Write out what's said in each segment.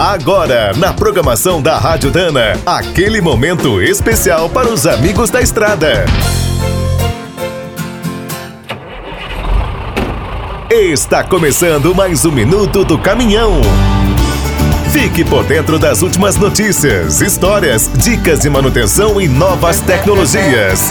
Agora, na programação da Rádio Dana, aquele momento especial para os amigos da estrada. Está começando mais um minuto do caminhão. Fique por dentro das últimas notícias, histórias, dicas de manutenção e novas tecnologias.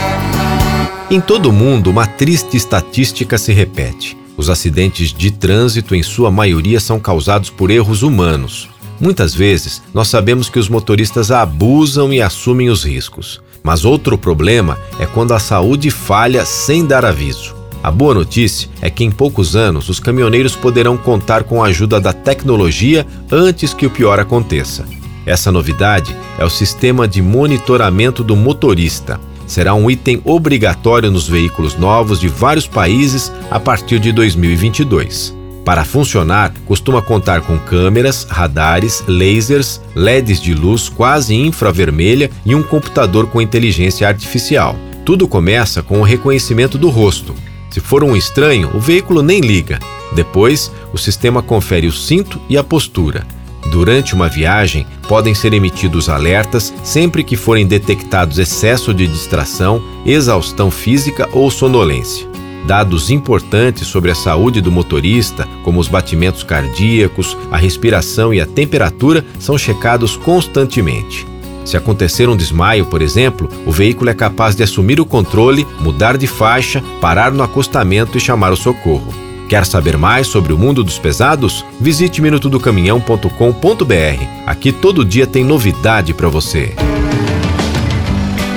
Em todo o mundo, uma triste estatística se repete. Os acidentes de trânsito, em sua maioria, são causados por erros humanos. Muitas vezes, nós sabemos que os motoristas abusam e assumem os riscos. Mas outro problema é quando a saúde falha sem dar aviso. A boa notícia é que em poucos anos os caminhoneiros poderão contar com a ajuda da tecnologia antes que o pior aconteça. Essa novidade é o sistema de monitoramento do motorista. Será um item obrigatório nos veículos novos de vários países a partir de 2022. Para funcionar, costuma contar com câmeras, radares, lasers, LEDs de luz quase infravermelha e um computador com inteligência artificial. Tudo começa com o reconhecimento do rosto. Se for um estranho, o veículo nem liga. Depois, o sistema confere o cinto e a postura. Durante uma viagem, podem ser emitidos alertas sempre que forem detectados excesso de distração, exaustão física ou sonolência. Dados importantes sobre a saúde do motorista, como os batimentos cardíacos, a respiração e a temperatura, são checados constantemente. Se acontecer um desmaio, por exemplo, o veículo é capaz de assumir o controle, mudar de faixa, parar no acostamento e chamar o socorro. Quer saber mais sobre o mundo dos pesados? Visite minutodocaminhão.com.br. Aqui todo dia tem novidade para você.